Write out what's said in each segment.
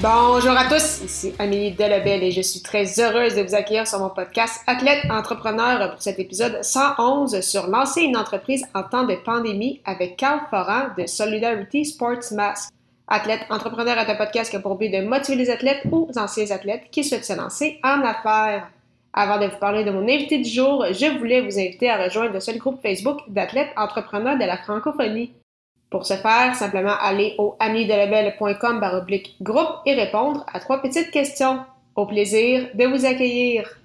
Bonjour à tous, ici Amélie Delebel et je suis très heureuse de vous accueillir sur mon podcast Athlète Entrepreneur pour cet épisode 111 sur lancer une entreprise en temps de pandémie avec Carl Foran de Solidarity Sports Mask. Athlète Entrepreneur est un podcast qui a pour but de motiver les athlètes ou anciens athlètes qui souhaitent se lancer en affaires. Avant de vous parler de mon invité du jour, je voulais vous inviter à rejoindre le seul groupe Facebook d'athlètes entrepreneurs de la francophonie. Pour ce faire, simplement aller au amidelabel.com baroblique groupe et répondre à trois petites questions. Au plaisir de vous accueillir.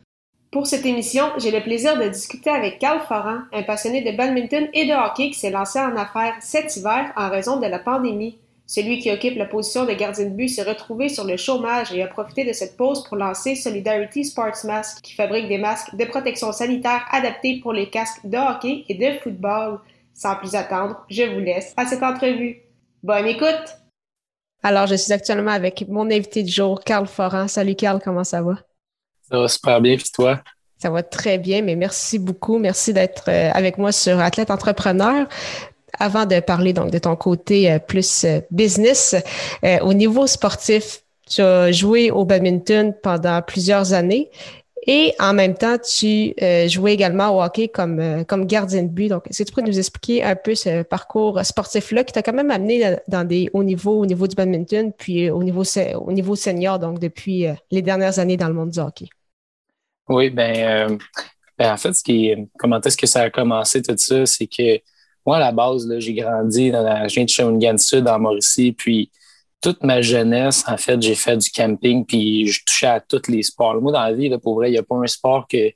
Pour cette émission, j'ai le plaisir de discuter avec Carl Foran, un passionné de badminton et de hockey qui s'est lancé en affaires cet hiver en raison de la pandémie. Celui qui occupe la position de gardien de but s'est retrouvé sur le chômage et a profité de cette pause pour lancer Solidarity Sports Mask, qui fabrique des masques de protection sanitaire adaptés pour les casques de hockey et de football. Sans plus attendre, je vous laisse à cette entrevue. Bonne écoute! Alors, je suis actuellement avec mon invité du jour, Carl Foran. Salut Carl, comment ça va? Ça va super bien, puis toi? Ça va très bien, mais merci beaucoup. Merci d'être euh, avec moi sur Athlète Entrepreneur. Avant de parler donc de ton côté euh, plus euh, business, au niveau sportif, tu as joué au badminton pendant plusieurs années et en même temps, tu euh, jouais également au hockey comme, euh, comme gardien de but. Donc, est-ce que tu pourrais nous expliquer un peu ce parcours sportif-là qui t'a quand même amené dans des hauts niveaux, au niveau du badminton, puis au niveau, au niveau senior, donc depuis euh, les dernières années dans le monde du hockey? Oui, ben, ben en fait, comment est-ce que ça a commencé tout ça, c'est que moi, à la base, j'ai grandi dans la région de Shawinigan Sud, en Mauricie, puis toute ma jeunesse, en fait, j'ai fait du camping, puis je touchais à tous les sports. Moi, dans la vie, là, pour vrai, il n'y a pas un sport que,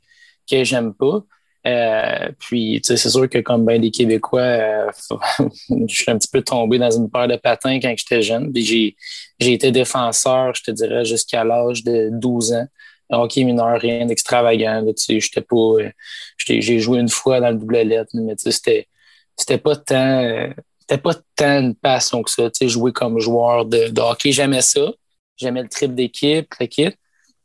que j'aime pas. Euh, puis, c'est sûr que comme bien des Québécois, euh, je suis un petit peu tombé dans une paire de patins quand j'étais jeune. Puis j'ai, été défenseur, je te dirais, jusqu'à l'âge de 12 ans. Hockey mineur, rien d'extravagant. J'étais pas, euh, j'ai joué une fois dans le double lettre, mais tu sais, c'était, c'était pas tant c'était pas tant une passion que ça, tu sais, jouer comme joueur de, hockey. J'aimais ça. J'aimais le trip d'équipe, l'équipe.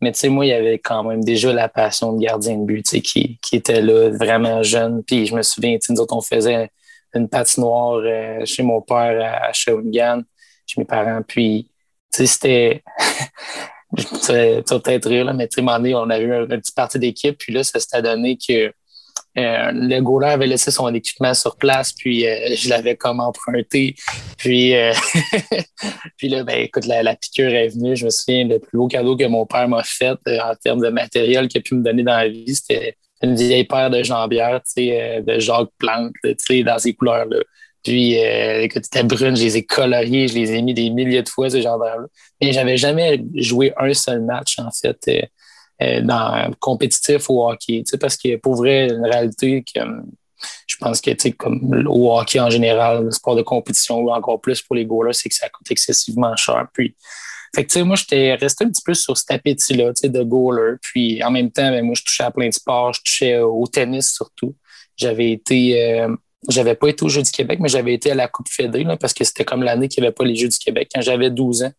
Mais tu sais, moi, il y avait quand même déjà la passion de gardien de but, tu sais, qui, qui était là, vraiment jeune. Puis je me souviens, tu sais, nous autres, on faisait une patinoire euh, chez mon père à, Shawinigan, chez mes parents. Puis, tu sais, c'était... tu vas peut-être rire, là, mais tu sais, on a eu un, un petit parti d'équipe. Puis là, ça s'était donné que euh, le goaler avait laissé son équipement sur place, puis euh, je l'avais comme emprunté. Puis, euh, puis là, ben, écoute, la, piqûre est venue. Je me souviens, le plus beau cadeau que mon père m'a fait en termes de matériel qu'il a pu me donner dans la vie, c'était une vieille paire de jambières, tu sais, de Jacques Plante, dans ces couleurs-là. Puis, écoute, c'était brune, je les ai coloriées, je les ai mis des milliers de fois, ces jambières-là. Mais j'avais jamais joué un seul match, en fait euh, dans compétitif au hockey. Parce que pour vrai, une réalité que je pense que comme au hockey en général, le sport de compétition ou encore plus pour les goalers, c'est que ça coûte excessivement cher. Puis, fait que, moi, j'étais resté un petit peu sur cet appétit-là, de goaler. Puis, en même temps, ben, moi, je touchais à plein de sports. Je touchais au tennis surtout. J'avais été, euh, j'avais pas été aux Jeux du Québec, mais j'avais été à la Coupe Fédé, parce que c'était comme l'année qu'il n'y avait pas les Jeux du Québec. Quand j'avais 12 ans,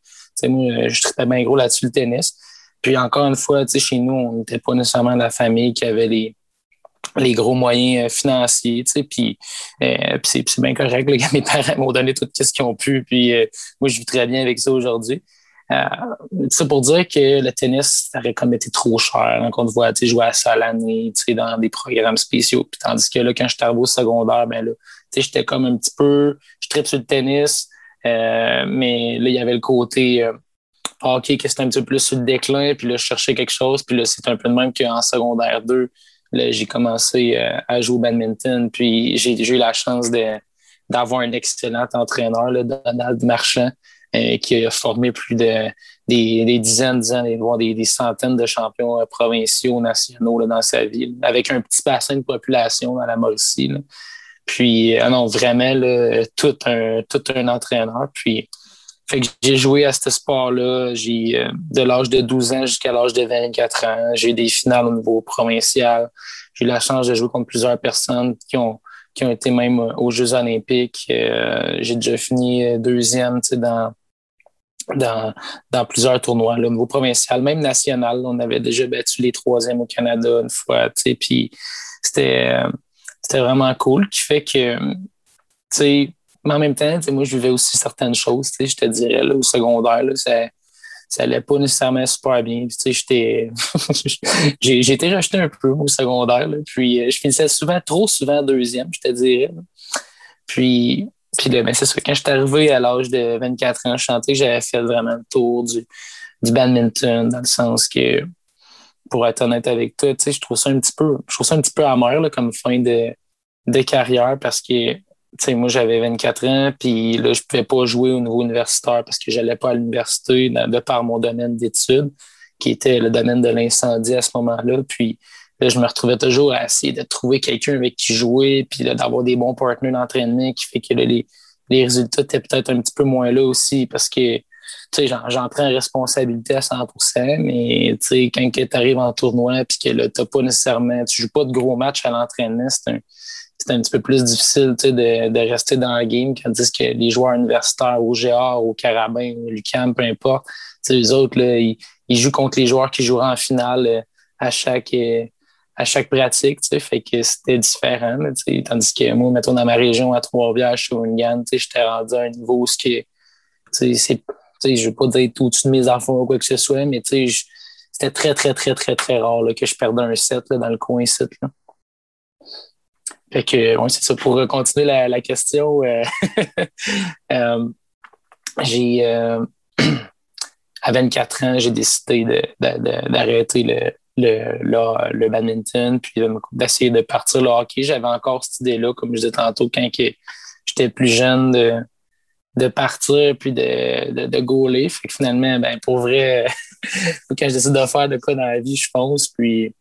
moi, je traitais bien gros là-dessus le tennis. Puis encore une fois, chez nous, on n'était pas nécessairement la famille qui avait les, les gros moyens euh, financiers, tu puis, euh, puis c'est bien correct, là, mes parents m'ont donné tout ce qu'ils ont pu, puis euh, moi, je vis très bien avec ça aujourd'hui. c'est pour dire que le tennis, ça aurait comme été trop cher. Donc, on te voit jouer à ça l'année, dans des programmes spéciaux. Puis, tandis que là, quand je suis arrivé au secondaire, ben là, j'étais comme un petit peu, je tripe sur le tennis, mais là, il y avait le côté OK, que c'était un petit peu plus sur le déclin, puis là, je cherchais quelque chose, puis là, c'est un peu de même qu'en secondaire 2, là, j'ai commencé euh, à jouer au badminton, puis j'ai eu la chance d'avoir un excellent entraîneur, là, Donald Marchand, euh, qui a formé plus de des, dizaines, dizaines, voire des, des, centaines de champions euh, provinciaux, nationaux là, dans sa ville, avec un petit bassin de population dans la Mauricie. Puis, non, vraiment, tout, un, tout un entraîneur. Puis, j'ai joué à ce sport-là. J'ai euh, de l'âge de 12 ans jusqu'à l'âge de 24 ans. J'ai eu des finales au niveau provincial. J'ai eu la chance de jouer contre plusieurs personnes qui ont qui ont été même aux Jeux olympiques. j'ai déjà fini deuxième dans, dans, dans plusieurs tournois, au niveau provincial, même national. On avait déjà battu les troisièmes au Canada une fois. Puis c'était c'était vraiment cool, qui fait que, mais en même temps, moi, je vivais aussi certaines choses, je te dirais, là, au secondaire, là, ça, ça allait pas nécessairement super bien. J'étais, j'ai été rejeté un peu au secondaire, là, puis euh, je finissais souvent, trop souvent deuxième, je te dirais. Puis, puis là, ben, c'est ça, quand je suis arrivé à l'âge de 24 ans, je sentais que j'avais fait vraiment le tour du, du badminton, dans le sens que pour être honnête avec toi, je trouve ça un petit peu, je trouve ça un petit peu amer là, comme fin de, de carrière parce que moi j'avais 24 ans, puis là, je ne pouvais pas jouer au niveau universitaire parce que je n'allais pas à l'université de par mon domaine d'études, qui était le domaine de l'incendie à ce moment-là. Puis là, je me retrouvais toujours à essayer de trouver quelqu'un avec qui jouer, puis d'avoir des bons partenaires d'entraînement qui fait que les, les résultats étaient peut-être un petit peu moins là aussi parce que tu sais, j'en prends responsabilité à 100% mais tu sais, quand tu arrives en tournoi puis que là, t'as pas nécessairement, tu joues pas de gros matchs à l'entraînement, c'est un, un petit peu plus difficile de, de rester dans la game, tandis que les joueurs universitaires au GA, au Carabin, au Lucam, peu importe, les autres, là, ils, jouent contre les joueurs qui joueront en finale euh, à chaque, euh, à chaque pratique, fait que c'était différent. tandis que moi, mettons, dans ma région, à Trois-Rivières, chez Wingan, j'étais rendu à un niveau où c'est je ne veux pas dire tout au-dessus de mes enfants ou quoi que ce soit, mais c'était très, très, très, très, très rare que je perdais un set dans le coin set. Là. Fait que, c'est ça. Pour continuer la, question, euh, euh, j'ai, euh, à 24 ans, j'ai décidé d'arrêter le, le, le, badminton, puis d'essayer de partir le hockey. J'avais encore cette idée-là, comme je disais tantôt, quand j'étais plus jeune, de, de partir puis de, de, de gauler. Fait que finalement, ben, pour vrai, quand je décide de faire de quoi dans la vie, je fonce. Puis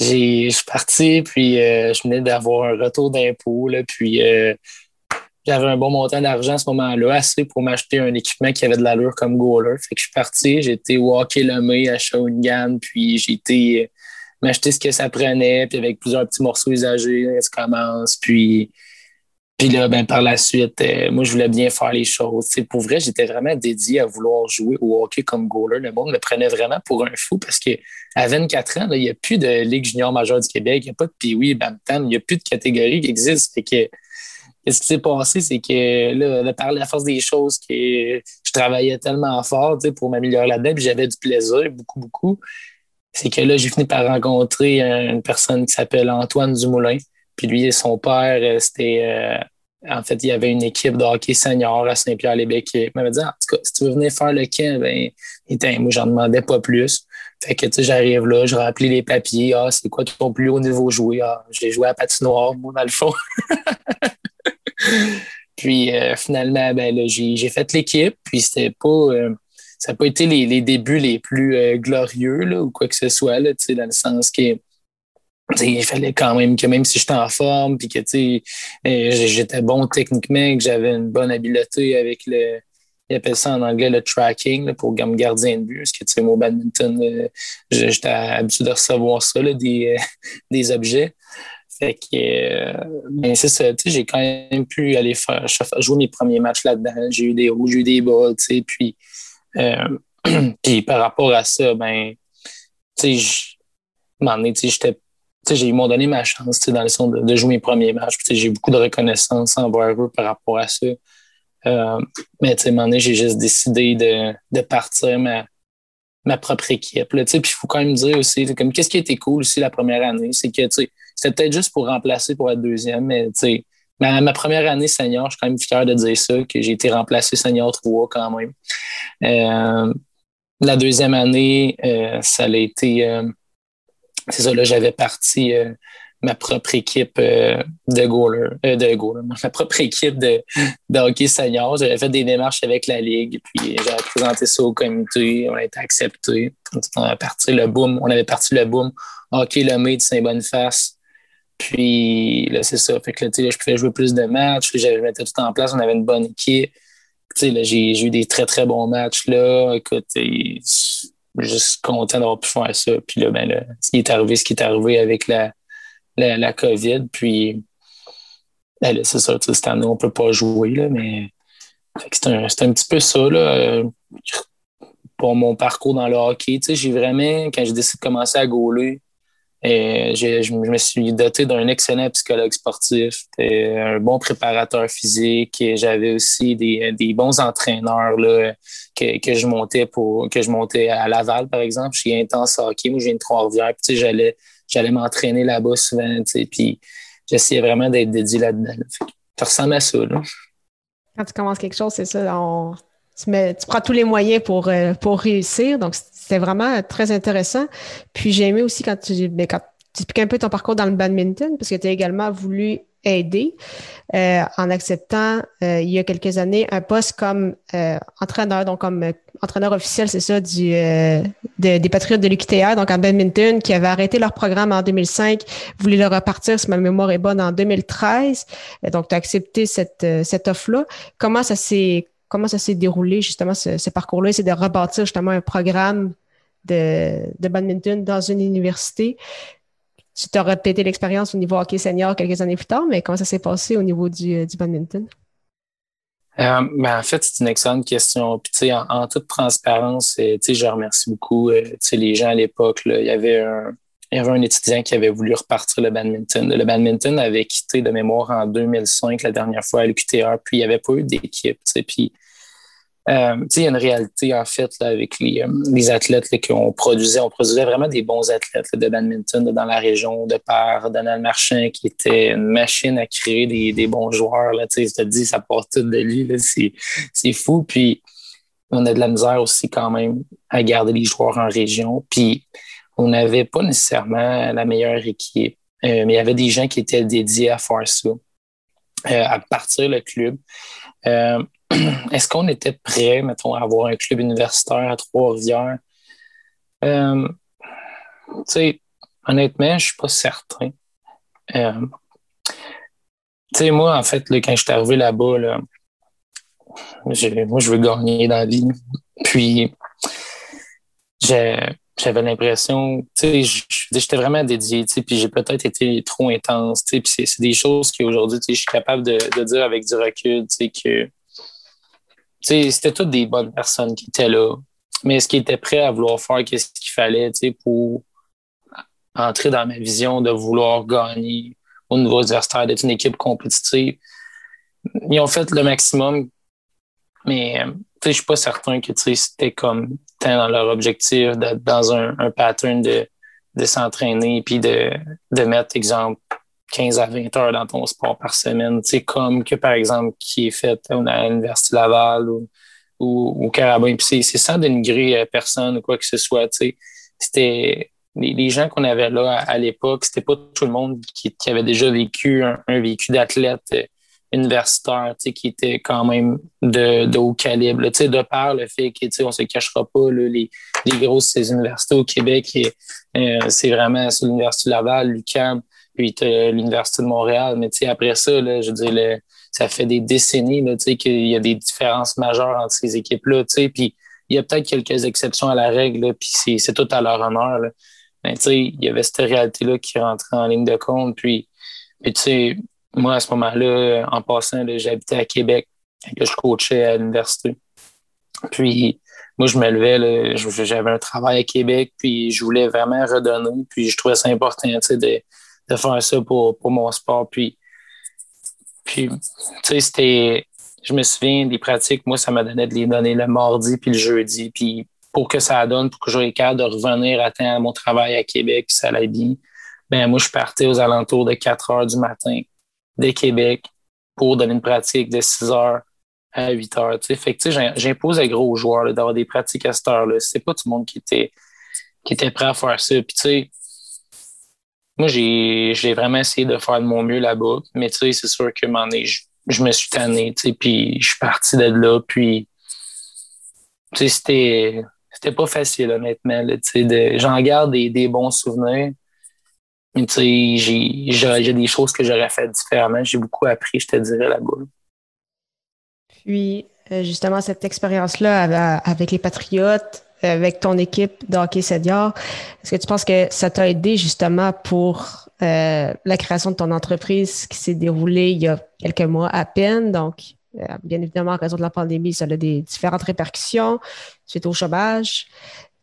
j'ai, je suis parti, puis euh, je venais d'avoir un retour d'impôt. Puis euh, j'avais un bon montant d'argent à ce moment-là, assez pour m'acheter un équipement qui avait de l'allure comme goaler. Fait que je suis parti, j'ai été walker le mai à Shawinigan, puis j'ai été m'acheter ce que ça prenait, puis avec plusieurs petits morceaux usagés, ça commence, puis puis là, ben, par la suite, euh, moi, je voulais bien faire les choses. pour vrai, j'étais vraiment dédié à vouloir jouer au hockey comme goaler. Le monde me prenait vraiment pour un fou parce qu'à 24 ans, il n'y a plus de Ligue junior majeure du Québec, il n'y a pas de Pee-Wee, il n'y a plus de catégorie qui existe. Fait que, qu'est-ce qui s'est passé, c'est que là, par la force des choses, que je travaillais tellement fort pour m'améliorer là-dedans, puis j'avais du plaisir, beaucoup, beaucoup. C'est que là, j'ai fini par rencontrer une personne qui s'appelle Antoine Dumoulin puis lui et son père, euh, c'était. Euh, en fait, il y avait une équipe de hockey senior à Saint-Pierre-les-Becs. Il m'avait dit, en tout cas, si tu veux venir faire le camp, ben, était, moi, j'en demandais pas plus. Fait que, tu sais, j'arrive là, je remplis les papiers. Ah, c'est quoi ton plus haut niveau joué? Ah, j'ai joué à patinoire, moi, dans le fond. puis, euh, finalement, ben, là, j'ai, fait l'équipe. Puis, c'était pas, ça n'a pas été les, débuts les plus glorieux, là, ou quoi que ce soit, là, tu sais, dans le sens que, il fallait quand même que même si j'étais en forme, puis que euh, j'étais bon techniquement, que j'avais une bonne habileté avec le, ils appellent ça en anglais le tracking pour comme gardien de but. Parce que tu sais, au badminton, euh, j'étais habitué de recevoir ça, des, euh, des objets. Fait que, ben, c'est ça, j'ai quand même pu aller faire, jouer mes premiers matchs là-dedans. J'ai eu des hauts, j'ai eu des bas, tu sais, puis, puis par rapport à ça, ben, tu sais, j'étais ils m'ont donné ma chance dans le sens de, jouer mes premiers matchs. J'ai beaucoup de reconnaissance envers eux par rapport à ça. Euh, mais à un moment donné, j'ai juste décidé de, de partir ma, ma propre équipe. Puis il faut quand même dire aussi, comme qu'est-ce qui a été cool aussi la première année, c'est que c'était peut-être juste pour remplacer pour être deuxième, mais ma, ma première année senior, je suis quand même fier de dire ça, que j'ai été remplacé senior 3 quand même. Euh, la deuxième année, euh, ça a été c'est ça, là, j'avais parti euh, ma propre équipe euh, de goaler, euh, de goaler, ma propre équipe de, hockey senior. J'avais fait des démarches avec la Ligue, puis j'avais présenté ça au comité, on a été accepté. On avait parti le boom, on avait parti le boom hockey le de Saint-Boniface. Puis là, c'est ça. Fait que là, je pouvais jouer plus de matchs, j'avais mis tout en place, on avait une bonne équipe. j'ai eu des très, très bons matchs là. Écoute, je juste content d'avoir pu faire ça. Puis là, ben, ce qui est arrivé, ce qui est arrivé avec la, la, la COVID. Puis, ben, c'est ça, cette année, on ne peut pas jouer, là, mais c'est un, un, petit peu ça. Là, pour mon parcours dans le hockey. J'ai vraiment, quand j'ai décidé de commencer à gauler, et je, me suis doté d'un excellent psychologue sportif, un bon préparateur physique. J'avais aussi des, des, bons entraîneurs là, que, que, je montais pour que je montais à Laval, par exemple. J'ai Intense Hockey, moi j'ai une Trois-Rivières. J'allais, j'allais m'entraîner là-bas souvent. Puis j'essayais vraiment d'être dédié là-dedans. Ça ressemble à ça. Quand tu commences quelque chose, c'est ça. Tu, tu prends tous les moyens pour, euh, pour réussir. Donc, c'était vraiment très intéressant. Puis j'ai aimé aussi quand tu, ben, quand tu expliques un peu ton parcours dans le badminton, parce que tu as également voulu aider euh, en acceptant euh, il y a quelques années un poste comme entraîneur, donc comme entraîneur officiel, c'est ça, du, des Patriotes de l'UQTR, donc en badminton, qui avait arrêté leur programme en 2005, voulait le repartir, si ma mémoire est bonne, en 2013. donc, tu as accepté cette, cette offre-là. Comment ça s'est comment ça s'est déroulé, justement, ce, parcours-là? C'est de rebâtir justement un programme de, badminton dans une université. Tu t'as répété l'expérience au niveau hockey senior quelques années plus tard, mais comment ça s'est passé au niveau du, euh, badminton? Euh, ben, en fait, c'est une excellente question. Puis, en, en, toute transparence, euh, je remercie beaucoup les gens à l'époque. Il y avait un, il y avait un étudiant qui avait voulu repartir le badminton. Le badminton avait quitté de mémoire en 2005 la dernière fois à l'UQTR, puis il n'y avait pas eu d'équipe. Puis, euh, il y a une réalité, en fait, avec les, euh, les athlètes qu'on produisait. On produisait vraiment des bons athlètes de badminton dans la région, de par Donald Marchand, qui était une machine à créer des, des bons joueurs. Là, je te dis, ça part tout de lui. C'est fou. Puis, on a de la misère aussi quand même à garder les joueurs en région. Puis, on n'avait pas nécessairement la meilleure équipe, euh, mais il y avait des gens qui étaient dédiés à faire ça, euh, à partir le club. Euh, est-ce qu'on était prêt, mettons, à avoir un club universitaire à Trois-Rivières? honnêtement, je ne suis pas certain. moi, en fait, quand je suis arrivé là-bas, là, moi, je veux gagner dans la vie. Puis, j'ai j'avais l'impression, tu sais, j'étais vraiment dédié, tu sais, puis j'ai peut-être été trop intense, tu sais, puis c'est des choses qu'aujourd'hui, tu sais, je suis capable de, dire avec du recul, tu sais, que, tu sais, c'était toutes des bonnes personnes qui étaient là, mais est-ce qu'ils étaient prêts à vouloir faire qu'est-ce qu'il fallait, tu sais, pour entrer dans ma vision de vouloir gagner au niveau universitaire, d'être une équipe compétitive? Ils ont fait le maximum, mais je suis pas certain que c'était comme dans leur objectif d'être dans un, un, pattern de, de s'entraîner puis de, de mettre, exemple, 15 à 20 heures dans ton sport par semaine, comme que par exemple qui est fait à l'Université Laval ou, ou au Carabin. Puis c'est sans dénigrer euh, personne ou quoi que ce soit. C'était les, les, gens qu'on avait là à, l'époque, c'était pas tout le monde qui, qui avait déjà vécu un, un vécu d'athlète euh, universitaire qui était quand même de, de haut calibre. Là, de par le fait qu'on ne se cachera pas, là, les, les grosses universités au Québec, euh, c'est vraiment l'Université Laval, l'UQAM, puis l'Université de Montréal. Mais après ça, là, je veux dire, ça fait des décennies qu'il y a des différences majeures entre ces équipes-là. Puis il y a peut-être quelques exceptions à la règle, puis c'est tout à leur honneur. Là. Mais il y avait cette réalité-là qui rentrait en ligne de compte. Puis, puis tu sais, moi, à ce moment-là, en passant, j'habitais à Québec, que je coachais à l'université. Puis, moi, je me levais, j'avais un travail à Québec, puis je voulais vraiment redonner, puis je trouvais ça important, de, de faire ça pour, pour mon sport. Puis, puis tu sais, c'était, je me souviens des pratiques, moi, ça m'a donné de les donner le mardi puis le jeudi. Puis pour que ça donne, pour que j'aie capable de revenir à temps à mon travail à Québec, ça allait bien, ben moi, je partais aux alentours de 4 heures du matin de Québec pour donner une pratique de 6 heures à 8 heures. Fait que j'impose à gros joueurs d'avoir des pratiques à cette heure-là. C'est pas tout le monde qui était, qui était prêt à faire ça. Puis tu sais, moi, j'ai vraiment essayé de faire de mon mieux là-bas. Mais tu sais, c'est sûr que je, je me suis tanné, tu sais, puis je suis parti de là. Puis, tu sais, c'était c'était pas facile, honnêtement. J'en garde des, des, bons souvenirs, sais, j'ai des choses que j'aurais fait différemment. J'ai beaucoup appris, je te dirais, là-bas. Puis, justement cette expérience-là avec les Patriotes, avec ton équipe de hockey senior, est-ce que tu penses que ça t'a aidé justement pour euh, la création de ton entreprise qui s'est déroulée il y a quelques mois à peine? Donc, euh, bien évidemment, en raison de la pandémie, ça a des différentes répercussions suite au chômage.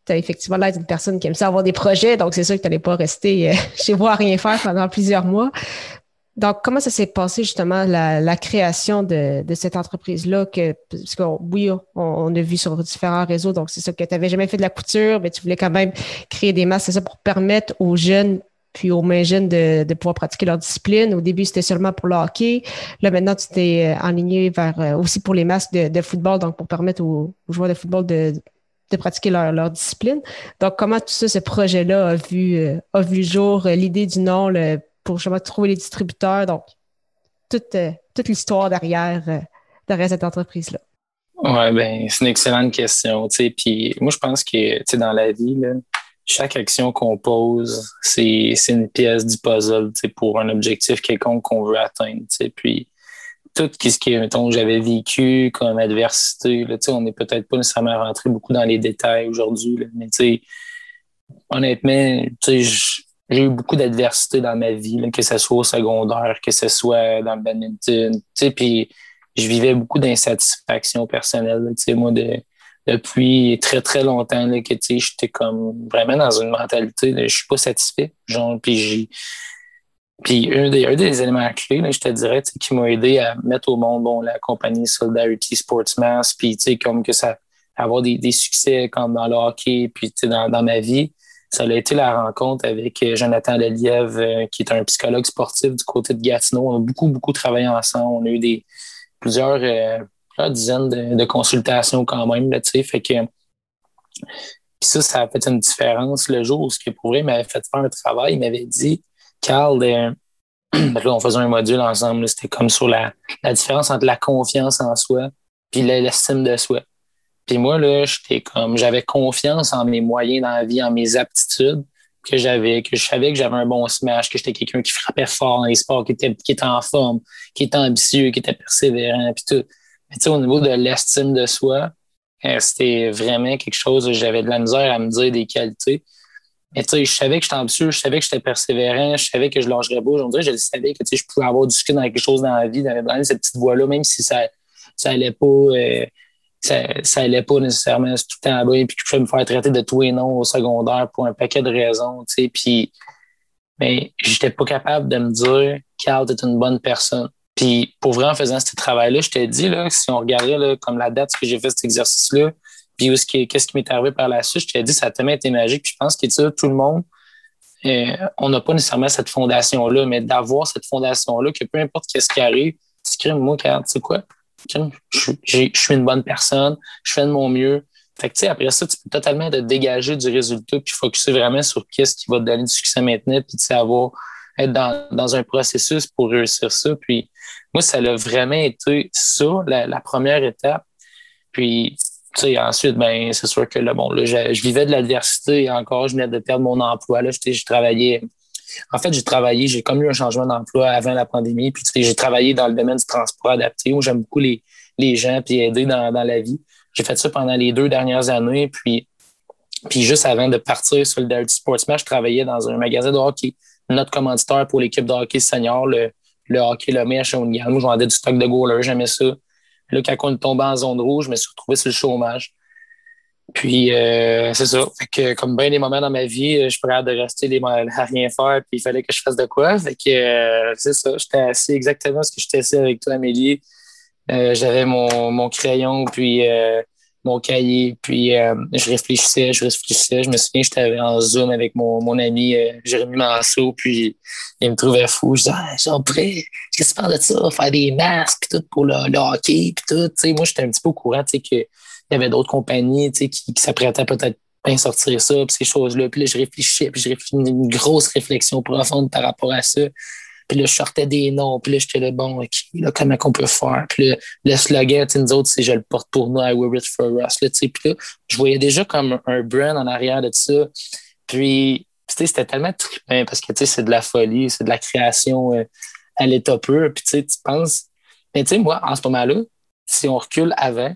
Tu as effectivement l'air d'une personne qui aime ça avoir des projets, donc c'est sûr que tu n'allais pas rester euh, chez vous à rien faire pendant plusieurs mois. Donc, comment ça s'est passé justement la, création de, cette entreprise-là? Que, parce que oui, on, a vu sur différents réseaux, donc c'est ça que tu n'avais jamais fait de la couture, mais tu voulais quand même créer des masques, c'est ça pour permettre aux jeunes puis aux mains jeunes de, pouvoir pratiquer leur discipline. Au début, c'était seulement pour le hockey. Là, maintenant, tu t'es euh, enligné vers euh, aussi pour les masques de, football, donc pour permettre aux, joueurs de football de, pratiquer leur, discipline. Donc, comment tout ça, ce projet-là a vu, euh, a vu jour, l'idée du nom, pour justement trouver les distributeurs. Donc, toute, euh, toute l'histoire derrière, euh, derrière cette entreprise-là. Oui, ben, c'est une excellente question. Puis moi, je pense que dans la vie, chaque action qu'on pose, c'est une pièce du puzzle pour un objectif quelconque qu'on veut atteindre. Puis tout ce que mettons, j'avais vécu comme adversité, là, on n'est peut-être pas nécessairement rentré beaucoup dans les détails aujourd'hui, mais honnêtement, j'ai eu beaucoup d'adversité dans ma vie, que ce soit au secondaire, que ce soit dans le badminton, puis je vivais beaucoup d'insatisfaction personnelle, moi, de, depuis très, très longtemps, là, que, j'étais comme vraiment dans une mentalité je suis pas satisfait, genre. Puis un des, un des éléments clés, là, je te dirais, qui m'a aidé à mettre au monde bon, la compagnie Solidarity Sportsmass, puis comme que ça, avoir des, des succès comme dans le hockey, puis dans, dans ma vie, ça a été la rencontre avec euh, Jonathan Lelièvre, euh, qui est un psychologue sportif du côté de Gatineau. On a beaucoup, beaucoup travaillé ensemble. On a eu des, plusieurs, euh, dizaines de, consultations quand même. Là, fait que, puis ça, ça a fait une différence le jour où ce qui pour vrai m'avait fait faire un travail. Il m'avait dit, Carl, là, on faisait un module ensemble. C'était comme sur la, la différence entre la confiance en soi puis l'estime de soi. Puis moi, là, j'étais comme, j'avais confiance en mes moyens dans la vie, en mes aptitudes que j'avais, que je savais que j'avais un bon smash, que j'étais quelqu'un qui frappait fort dans les sports, qui était, qui était en forme, qui était ambitieux, qui était persévérant, puis tout. Mais tu sais, au niveau de l'estime de soi, euh, c'était vraiment quelque chose, j'avais de la misère à me dire des qualités. Mais tu sais, je savais que j'étais ambitieux, je savais que j'étais persévérant, je savais que je lâcherais pas. Aujourd'hui, je savais que je pouvais avoir du succès dans quelque chose dans la vie, dans, cette petite voie-là, même si ça, ça allait pas. Euh, ça, ça allait pas nécessairement tout le temps et puis que je pouvais me faire traiter de tout et non au secondaire pour un paquet de raisons, tu sais, puis mais j'étais pas capable de me dire Carl, t'es une bonne personne. Puis pour vrai, en faisant ce travail-là, je t'ai dit, là, si on regardait là, comme la date que j'ai fait cet exercice-là, puis qu'est-ce qui m'est arrivé par la suite, je t'ai dit, ça a tellement été magique. Puis je pense que tout le monde, euh, on n'a pas nécessairement cette fondation-là, mais d'avoir cette fondation-là, que peu importe ce qui arrive, tu moi, Carl, tu sais quoi? je, suis une bonne personne, je fais de mon mieux. Fait que, après ça, tu peux totalement te dégager du résultat puis focuser vraiment sur qu'est-ce qui va te donner du succès maintenant puis avoir être dans, dans, un processus pour réussir ça. Puis moi, ça a vraiment été ça, la, première étape. Puis, ensuite, ben, c'est sûr que là, bon, là, je, vivais de l'adversité encore, je venais de perdre mon emploi. Là, je travaillais en fait, j'ai travaillé, j'ai comme eu un changement d'emploi avant la pandémie. Puis j'ai travaillé dans le domaine du transport adapté où j'aime beaucoup les, les gens puis aider dans, dans la vie. J'ai fait ça pendant les deux dernières années. Puis, puis juste avant de partir sur le Dirty Sportsman, je travaillais dans un magasin de hockey, notre commanditaire pour l'équipe de hockey senior, le, le hockey le à Shawinigan. Moi, je vendais du stock de goalers, j'aimais ça. Là, quand on est tombé en zone rouge, je me suis retrouvé sur le chômage. Puis, euh, c'est ça. Fait que, comme bien des moments dans ma vie, je suis prêt de rester les, à rien faire, puis il fallait que je fasse de quoi. Fait que, euh, c'est ça. J'étais assis exactement ce que j'étais assis avec toi, Amélie. Euh, j'avais mon, mon crayon, puis mon cahier, puis je réfléchissais, je réfléchissais. Je me souviens, j'étais en Zoom avec mon, mon ami Jérémy Manceau, puis il me trouvait fou. Je disais, ah, prêt, qu'est-ce que tu de ça? Faire des masques, tout, pour le, hockey, puis tout. sais moi, j'étais un petit peu au courant, tu sais, que il y avait d'autres compagnies qui, qui s'apprêtaient peut-être à sortir ça, puis ces choses-là. Puis là, je réfléchissais, puis réfléchissais une grosse réflexion profonde par rapport à ça. Puis là, je sortais des noms, puis là, j'étais là, bon, OK, là, comment qu'on peut faire? Puis là, le slogan, nous autres, c'est « Je le porte pour nous, I wear it for us ». Là, puis là, je voyais déjà comme un brand en arrière de ça. Puis, c'était tellement trippant parce que, tu sais, c'est de la folie, c'est de la création euh, à l'état pur. Puis, tu sais, tu penses... Mais tu sais, moi, en ce moment-là, si on recule avant,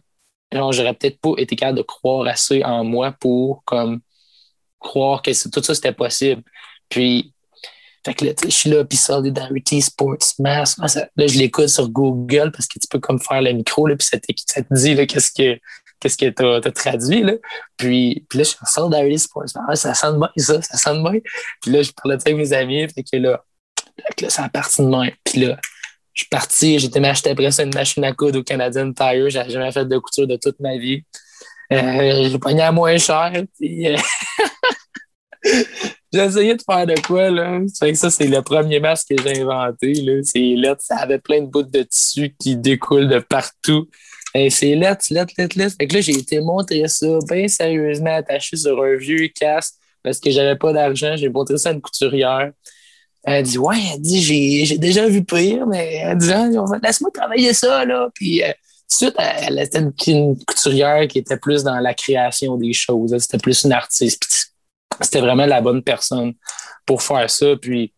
j'aurais peut-être pas été capable de croire assez en moi pour comme croire que tout ça c'était possible. Puis, fait que là, je suis là, puis Solidarity Sports Mass. Là, je l'écoute sur Google parce que tu peux comme faire le micro, là, puis ça, ça te dit qu'est-ce que qu'est-ce que tu as, traduit. Là. Puis, puis là, je suis en Solidarity Sports Mass. ça sonne bien, ça, ça sonne bien. Puis là, je parlais avec mes amis, fait que là, là, ça a parti de moi. Puis là, je suis parti, j'étais m'acheter après ça une machine à coudre au Canadian Tire. J'avais jamais fait de couture de toute ma vie. Euh, j'ai pogné à moins cher. Puis, euh, j'ai essayé de faire de quoi, là? que ça, c'est le premier masque que j'ai inventé, là. C'est là, ça avait plein de bouts de tissu qui découlent de partout. Et c'est lettre, lettre, lettre, lettre. Fait que là, j'ai été montrer ça bien sérieusement attaché sur un vieux casque parce que j'avais pas d'argent. J'ai montré ça à une couturière. Elle dit Ouais, elle dit J'ai déjà vu pire, mais elle dit ah, Laisse-moi travailler ça, là. Puis euh, suite, elle était une, couturière qui était plus dans la création des choses. C'était plus une artiste. C'était vraiment la bonne personne pour faire ça. Puis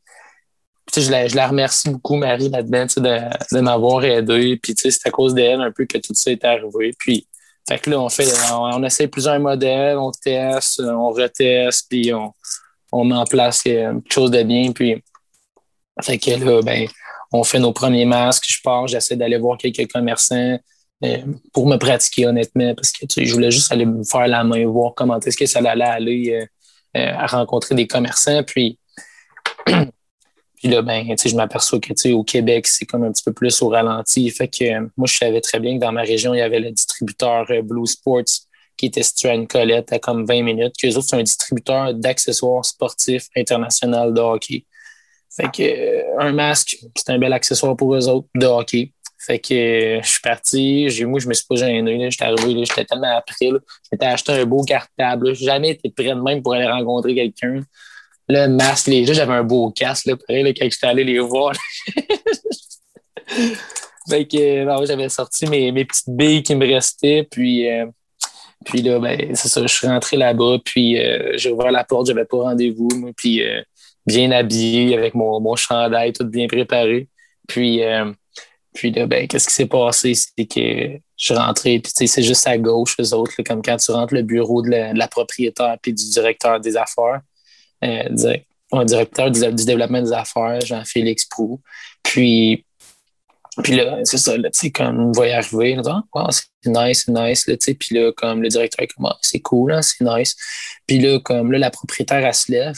je la, je la remercie beaucoup, Marie, là-dedans, de, de m'avoir aidé. Puis c'est à cause d'elle un peu que tout ça est arrivé. Puis fait que là, on fait on, essaie plusieurs modèles, on teste, on reteste, puis on, on met en place quelque chose de bien. Puis fait que là, ben, on fait nos premiers masques, je pars, j'essaie d'aller voir quelques commerçants euh, pour me pratiquer honnêtement, parce que je voulais juste aller me faire la main, voir comment est-ce que ça allait aller euh, euh, à rencontrer des commerçants. Puis, puis là, ben, je m'aperçois que au Québec, c'est comme un petit peu plus au ralenti. Fait que moi, je savais très bien que dans ma région, il y avait le distributeur Blue Sports qui était situé à une colette à comme 20 minutes, que autres, c'est un distributeur d'accessoires sportifs international de hockey. Fait que euh, un masque, c'est un bel accessoire pour eux autres de hockey. Fait que euh, je suis parti, j'ai, moi, je me suis pas gêné. J'étais arrivé, j'étais tellement après. Là. Je acheté un beau cartable. J'ai jamais été prêt de même pour aller rencontrer quelqu'un. Le masque, les j'avais un beau casque, là, là, quand j'étais allé les voir. fait que euh, j'avais sorti mes, mes petites billes qui me restaient, puis, puis là, ben, c'est ça, je suis rentré là-bas, puis j'ai ouvert la porte, j'avais pas rendez-vous, moi, puis bien habillé avec mon, mon chandail, tout bien préparé. Puis, euh, puis là, ben, qu'est-ce qui s'est passé? C'est que je suis rentré, puis c'est juste à gauche, les autres, comme quand tu rentres le bureau de la, propriétaire puis du directeur des affaires, euh, directeur du, développement des affaires, Jean-Félix Prou. Puis, puis là, c'est ça, là, comme on va y arriver, oh, c'est nice, c'est nice, là, puis là, comme le directeur comme, ah, c'est cool, hein, c'est nice. Puis là, comme là, la propriétaire, elle se lève,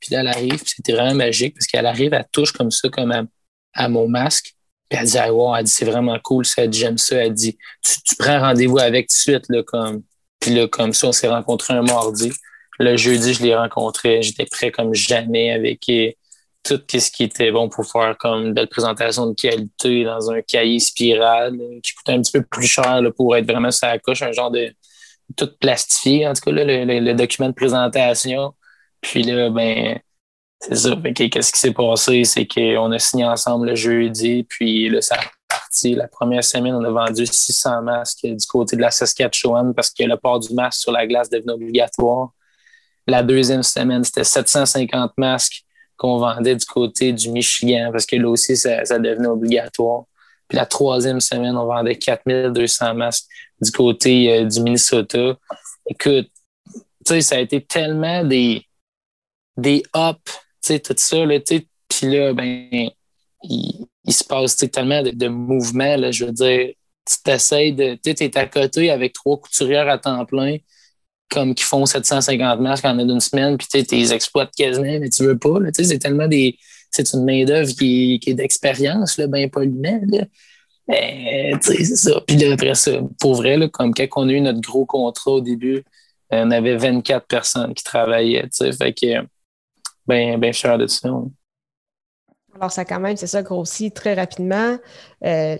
puis là, elle arrive, c'était vraiment magique parce qu'elle arrive, elle touche comme ça, comme à, mon masque. Puis elle dit, ah, wow, elle dit, c'est vraiment cool, ça, dit, j'aime ça. Elle dit, tu, prends rendez-vous avec tout de suite, là, comme. Puis là, comme ça, on s'est rencontrés un mardi. Le jeudi, je l'ai rencontré. J'étais prêt comme jamais avec tout ce qui était bon pour faire comme une belle présentation de qualité dans un cahier spirale euh, qui coûtait un petit peu plus cher là, pour être vraiment sur la coche, un genre de tout plastifié, en tout cas, là, le document de présentation. Puis là, ben, c'est ça. Qu'est-ce qui s'est passé? C'est qu'on a signé ensemble le jeudi, puis là, ça a parti. La première semaine, on a vendu 600 masques du côté de la Saskatchewan parce que le port du masque sur la glace devenait obligatoire. La deuxième semaine, c'était 750 masques qu'on vendait du côté du Michigan parce que là aussi, ça, devenait obligatoire. Puis la troisième semaine, on vendait 4200 masques du côté euh, du Minnesota. Écoute, tu sais, ça a été tellement des, des tu sais, tout ça, là, tu puis là, ben, il, se passe tellement de, mouvements, là, je veux dire, tu t'essayes de, tu es à côté avec trois couturières à temps plein, comme qui font 750 masques en une semaine, puis tu les exploites quasiment, mais tu veux pas, c'est tellement des, c'est une main-d'œuvre qui, qui, est d'expérience, là, ben. Ben, c'est ça. Puis là, après ça, pour vrai, là, comme quand on a eu notre gros contrat au début, on avait 24 personnes qui travaillaient, tu sais, fait que bien ben fier de ça. Alors, ça quand même, c'est ça, grossi très rapidement. Euh,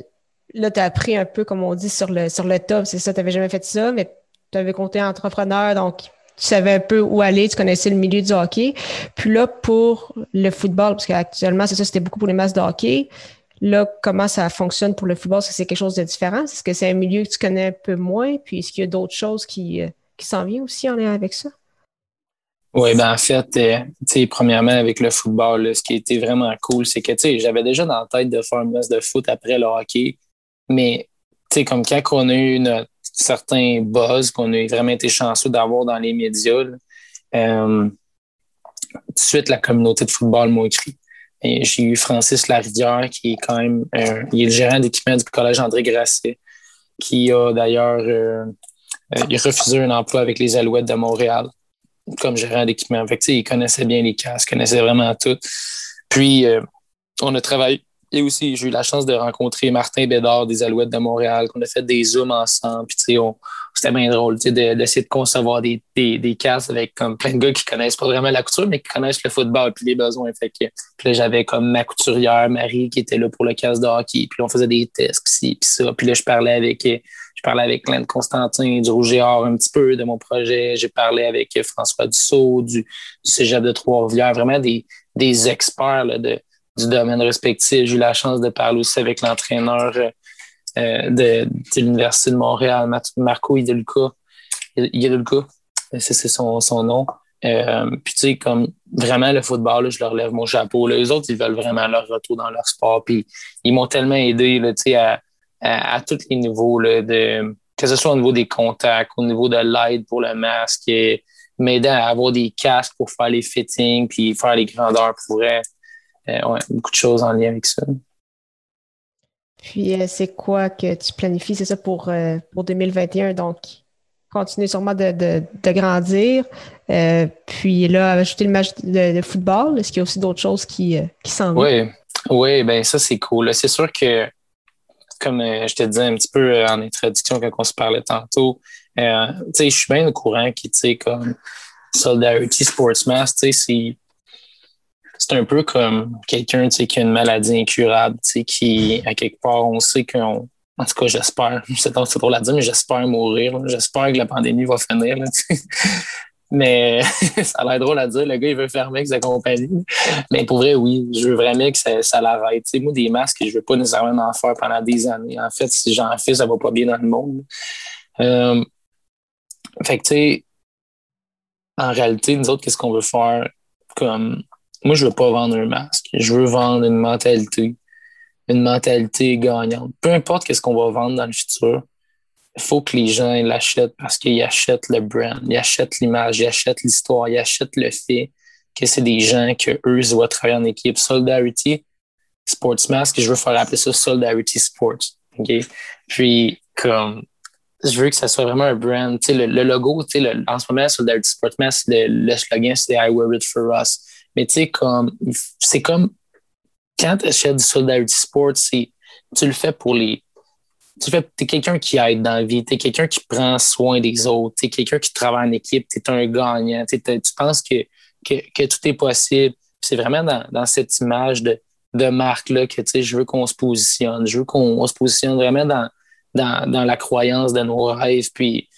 là, tu as appris un peu, comme on dit, sur le, sur le top, c'est ça, tu n'avais jamais fait ça, mais tu avais compté entrepreneur, donc tu savais un peu où aller, tu connaissais le milieu du hockey. Puis là, pour le football, parce qu'actuellement, c'est ça, c'était beaucoup pour les masses de hockey. Là, comment ça fonctionne pour le football? Est-ce que c'est quelque chose de différent? Est-ce que c'est un milieu que tu connais un peu moins? Puis est-ce qu'il y a d'autres choses qui, euh, qui s'en viennent aussi en lien avec ça? Oui, ben en fait, euh, premièrement, avec le football, ce qui été vraiment cool, c'est que j'avais déjà dans la tête de faire une messe de foot après le hockey, mais comme quand on a eu une, certains buzz qu'on a vraiment été chanceux d'avoir dans les médias, euh, suite, la communauté de football m'a écrit. J'ai eu Francis Larivière, qui est quand même il est le gérant d'équipement du collège André Grasset, qui a d'ailleurs euh, euh, refusé un emploi avec les Alouettes de Montréal comme gérant d'équipement. Fait il connaissait bien les casques, connaissait vraiment tout. Puis, on a travaillé et aussi, j'ai eu la chance de rencontrer Martin Bédard des Alouettes de Montréal, qu'on a fait des zooms ensemble. Puis, c'était bien drôle d'essayer de, concevoir des, des, des avec comme plein de gars qui connaissent pas vraiment la couture, mais qui connaissent le football puis les besoins. Fait que, puis là, j'avais comme ma couturière, Marie, qui était là pour le casse de. Puis on faisait des tests, puis, puis ça. Puis là, je parlais avec je parlais avec Clint Constantin du Rouge et Or un petit peu de mon projet. J'ai parlé avec François Dussault du, du Cégep de Trois-Rivières, vraiment des, des experts de, du domaine respectif. J'ai eu la chance de parler aussi avec l'entraîneur euh, euh, de, l'Université de Montréal, Marco Idelka. Idelka, c'est son, son nom. Euh, puis, tu sais, comme vraiment le football, je leur lève mon chapeau. Les autres, ils veulent vraiment leur retour dans leur sport. Puis, ils m'ont tellement aidé là, à, à, à, tous les niveaux, là, de, que ce soit au niveau des contacts, au niveau de l'aide pour le masque, m'aider à avoir des casques pour faire les fittings, puis faire les grandeurs pour vrai. Euh, beaucoup de choses en lien avec ça. Puis, euh, c'est quoi que tu planifies, c'est ça, pour, euh, pour 2021? Donc, continuer sûrement de, de, grandir. puis là, ajouter le match de, football, est-ce qu'il y a aussi d'autres choses qui, qui s'en vont? Oui, oui, ben ça, c'est cool. C'est sûr que, comme je te disais un petit peu en introduction quand on se parlait tantôt, sais, je suis bien au courant qui, tu sais, comme Solidarity Sports Mass, tu sais, c'est un peu comme quelqu'un qui a une maladie incurable, qui, à quelque part, on sait qu'on. En tout cas, j'espère. C'est trop la dire, mais j'espère mourir. J'espère que la pandémie va finir. Mais ça a l'air drôle à dire. Le gars, il veut fermer avec sa compagnie. Mais pour vrai, oui, je veux vraiment que ça, ça l'arrête. moi, des masques, je ne veux pas nécessairement en faire pendant des années. En fait, si j'en fais, ça ne va pas bien dans le monde. Euh, fait que, tu sais, en réalité, nous autres, qu'est-ce qu'on veut faire? Comme moi, je veux pas vendre un masque. Je veux vendre une mentalité, une mentalité gagnante. Peu importe qu'est-ce qu'on va vendre dans le futur, il faut que les gens l'achètent parce qu'ils achètent le brand, ils achètent l'image, ils achètent l'histoire, ils achètent le fait que c'est des gens que eux doivent travailler en équipe. Solidarity, Sports Mask, je veux faire appeler ça Solidarity Sports. Puis, comme, je veux que ça soit vraiment un brand. le, le logo, le, en ce moment, Solidarity Sports Mask, le, le slogan, c'est I wear it for us. Mais tu sais, comme, c'est comme quand tu achètes du Solidarity Sport, tu le fais pour les. Tu fais, es quelqu'un qui aide dans la vie, tu es quelqu'un qui prend soin des autres, tu es quelqu'un qui travaille en équipe, tu es un gagnant, tu penses que, que, tout est possible. C'est vraiment dans, dans, cette image de, de marque-là que je veux qu'on se positionne. Je veux qu'on se positionne vraiment dans, dans, dans, la croyance de nos rêves. Puis,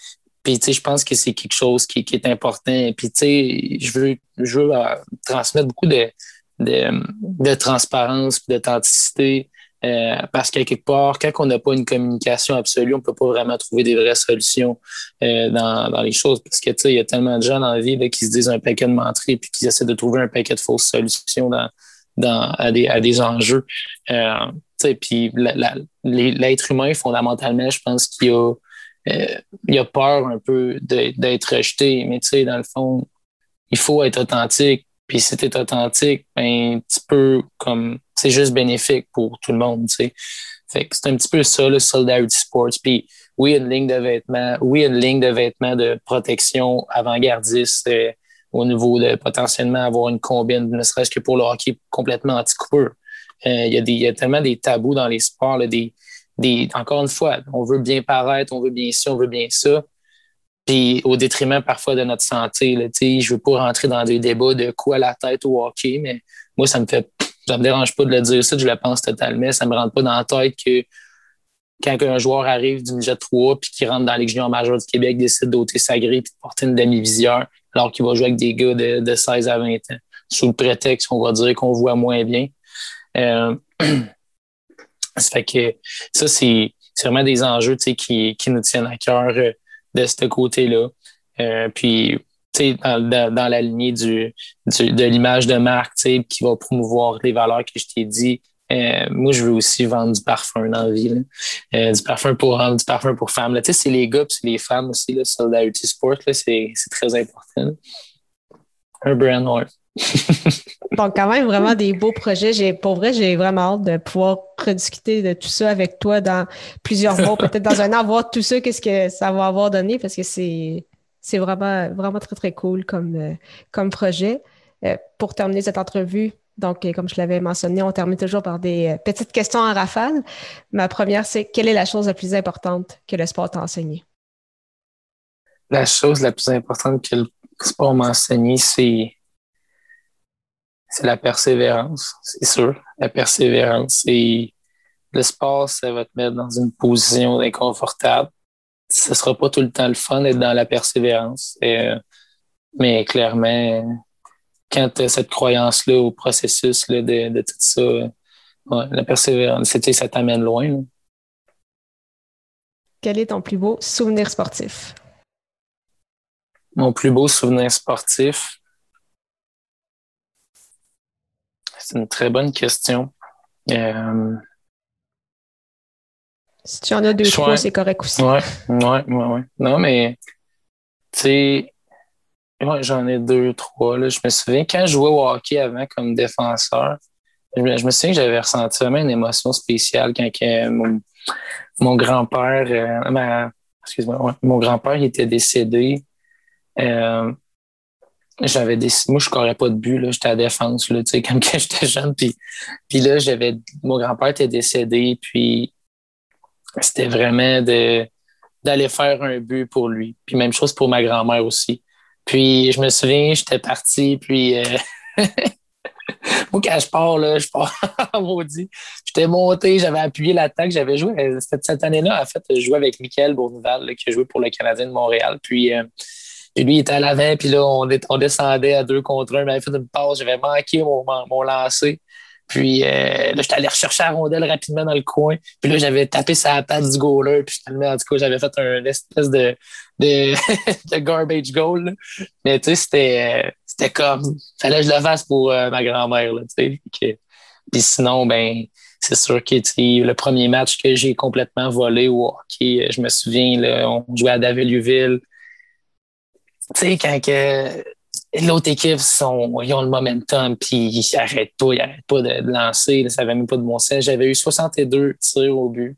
puis, je pense que c'est quelque chose qui, est important. Puis, je veux, je veux euh, transmettre beaucoup de, de, transparence et d'authenticité. Euh, parce qu'à quelque part, quand on n'a pas une communication absolue, on ne peut pas vraiment trouver des vraies solutions euh, dans, les choses. Parce que, il y a tellement de gens dans la vie qui se disent un paquet de menteries puis qui essaient de trouver un paquet de fausses solutions dans, à, des, à des enjeux. puis l'être humain, fondamentalement, je pense qu'il a euh, a peur un peu d'être rejeté. Mais dans le fond, il faut être authentique. Puis si tu authentique, ben, tu peux, comme, c'est juste bénéfique pour tout le monde, tu sais. Fait que c'est un petit peu ça, le Solidarity Sports. Puis oui, une ligne de vêtements, oui, une ligne de vêtements de protection avant-gardiste euh, au niveau de potentiellement avoir une combine, ne serait-ce que pour le hockey complètement anti-coupeur. Euh, il y, a tellement des tabous dans les sports, là, des, encore une fois, on veut bien paraître, on veut bien ci, on veut bien ça. Puis au détriment parfois de notre santé. Là, je veux pas rentrer dans des débats de quoi la tête au hockey, mais moi, ça me fait ça me dérange pas de le dire ça, je le pense totalement. Ça me rentre pas dans la tête que quand un joueur arrive du Jet 3 puis qu'il rentre dans les juniors majeurs du Québec, décide d'ôter sa grille puis de porter une demi-visière alors qu'il va jouer avec des gars de, 16 à 20 ans. Sous le prétexte qu'on va dire qu'on voit moins bien. Euh, Ça fait que ça, c'est vraiment des enjeux qui, qui nous tiennent à cœur euh, de ce côté-là. Euh, puis, dans, dans, la lignée du, de l'image de marque qui va promouvoir les valeurs que je t'ai dit, Euh, moi, je veux aussi vendre du parfum dans la vie. Euh, du parfum pour hommes, du parfum pour femmes. Tu sais, c'est les gars c'est les femmes aussi. Là, Solidarity Sport, c'est très important. Un brand, ouais. Donc, quand même, vraiment des beaux projets. J'ai, pour vrai, j'ai vraiment hâte de pouvoir rediscuter de tout ça avec toi dans plusieurs mois, peut-être dans un an, voir tout ça, qu'est-ce que ça va avoir donné, parce que c'est, c'est vraiment, vraiment très, très cool comme, euh, comme projet. Euh, pour terminer cette entrevue, donc, euh, comme je l'avais mentionné, on termine toujours par des petites questions en rafale. Ma première, c'est quelle est la chose la plus importante que le sport t'a enseigné? La chose la plus importante que le sport m'a enseigné, c'est c'est la persévérance, c'est sûr. La persévérance. Et le sport, ça va te mettre dans une position inconfortable. Ce sera pas tout le temps le fun d'être dans la persévérance. Mais clairement, quand tu as cette croyance-là au processus là, de, de, tout ça, la persévérance, ça t'amène loin. Quel est ton plus beau souvenir sportif? Mon plus beau souvenir sportif, C'est une très bonne question. Euh, si tu en as deux, trois, c'est correct aussi. Oui, oui, oui. Non, mais tu sais, j'en ai deux, trois. Là. Je me souviens, quand je jouais au hockey avant comme défenseur, je me, souviens que j'avais ressenti vraiment une émotion spéciale quand mon, grand-père, euh, excuse-moi, mon grand-père était décédé. Euh, j'avais des moi je courais pas de but là. J'étais à défense là tu sais comme quand j'étais jeune. Puis puis là j'avais mon grand-père était décédé puis c'était vraiment de d'aller faire un but pour lui. Puis même chose pour ma grand-mère aussi. Puis je me souviens j'étais parti puis euh... moi quand je pars là je pars maudit. J'étais monté j'avais appuyé l'attaque j'avais joué euh, cette, année-là en fait je jouais avec Michael Bournival qui a joué pour le Canadien de Montréal. Puis euh, et lui, il était à l'avant, puis là, on, descendait à deux contre un. Il m'avait fait une passe, j'avais manqué mon, mon, lancer. Puis euh, là, j'étais allé rechercher la rondelle rapidement dans le coin. Puis là, j'avais tapé sa patte du goaler. Puis en tout cas, j'avais fait un espèce de, de, garbage goal. Mais tu sais, c'était, c'était comme, fallait que je le fasse pour euh, ma grand-mère. Tu sais. Puis sinon, ben, c'est sûr que le premier match que j'ai complètement volé au hockey, je me souviens, là, on jouait à Daveluville tu sais, quand que l'autre équipe, sont, ils ont le momentum, puis ils n'arrêtent pas, ils n'arrêtent pas de, lancer, ça n'avait même pas de bon sens. J'avais eu 62 tirs au but.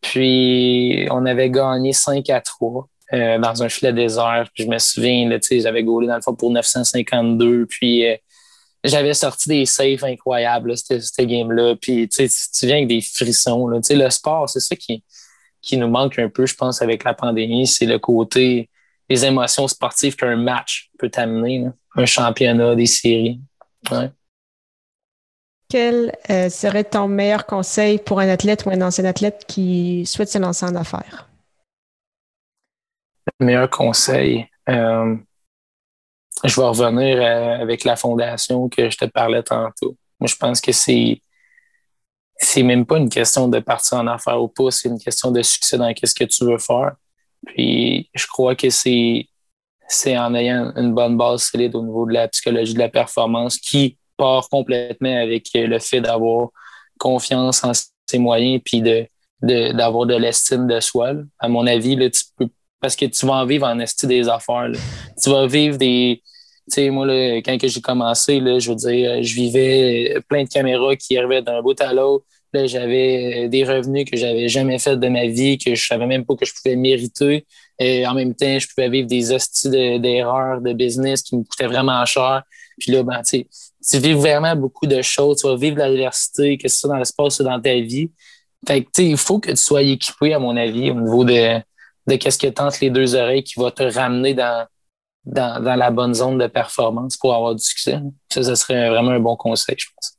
Puis, on avait gagné 5 à 3 euh, dans un filet désert. Puis, je me souviens, j'avais gaulé dans le fond pour 952. Puis, euh, j'avais sorti des saves incroyables, cette, game-là. Puis, tu viens avec des frissons. Là. Le sport, c'est ça qui, qui nous manque un peu, je pense, avec la pandémie. C'est le côté les émotions sportives qu'un match peut t'amener, un championnat, des séries. Quel euh, serait ton meilleur conseil pour un athlète ou un ancien athlète qui souhaite se lancer en affaires? Le meilleur conseil, euh, je vais revenir euh, avec la fondation que je te parlais tantôt. Moi, je pense que c'est c'est même pas une question de partir en affaires ou pas, c'est une question de succès dans ce que tu veux faire. Puis je crois que c'est c'est en ayant une bonne base solide au niveau de la psychologie de la performance qui part complètement avec le fait d'avoir confiance en ses moyens puis de d'avoir de, l'estime de soi. À mon avis, là, tu peux, parce que tu vas en vivre en estime des affaires. Tu vas vivre des. Tu sais, moi, là, quand j'ai commencé, là, je veux dire, je vivais plein de caméras qui arrivaient d'un bout à l'autre j'avais des revenus que j'avais jamais fait de ma vie, que je savais même pas que je pouvais mériter. Et en même temps, je pouvais vivre des hosties d'erreurs de, business qui me coûtaient vraiment cher. Puis là, ben, tu vis vraiment beaucoup de choses. Tu vas vivre l'adversité, que ce soit dans l'espace ou dans ta vie. Fait que, il faut que tu sois équipé, à mon avis, au niveau de, de qu'est-ce que tente les deux oreilles qui va te ramener dans, dans, dans, la bonne zone de performance pour avoir du succès. Ça, ce serait vraiment un bon conseil, je pense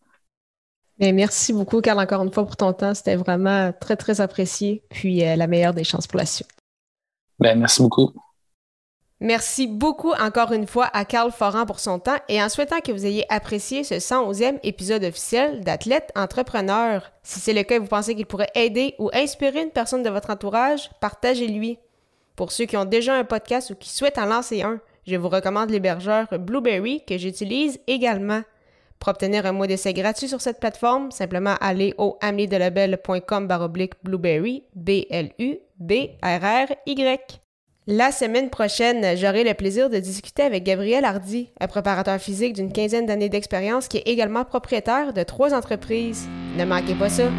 merci beaucoup, Carl, encore une fois pour ton temps. C'était vraiment très, très apprécié. Puis euh, la meilleure des chances pour la suite. Ben, merci beaucoup. Merci beaucoup encore une fois à Carl Foran pour son temps et en souhaitant que vous ayez apprécié ce 111e épisode officiel d'Athlète Entrepreneur. Si c'est le cas et vous pensez qu'il pourrait aider ou inspirer une personne de votre entourage, partagez-lui. Pour ceux qui ont déjà un podcast ou qui souhaitent en lancer un, je vous recommande l'hébergeur Blueberry que j'utilise également. Pour obtenir un mois d'essai gratuit sur cette plateforme, simplement aller au ameliedelabel.com baroblique blueberry, B-L-U-B-R-R-Y. La semaine prochaine, j'aurai le plaisir de discuter avec Gabriel Hardy, un préparateur physique d'une quinzaine d'années d'expérience qui est également propriétaire de trois entreprises. Ne manquez pas ça!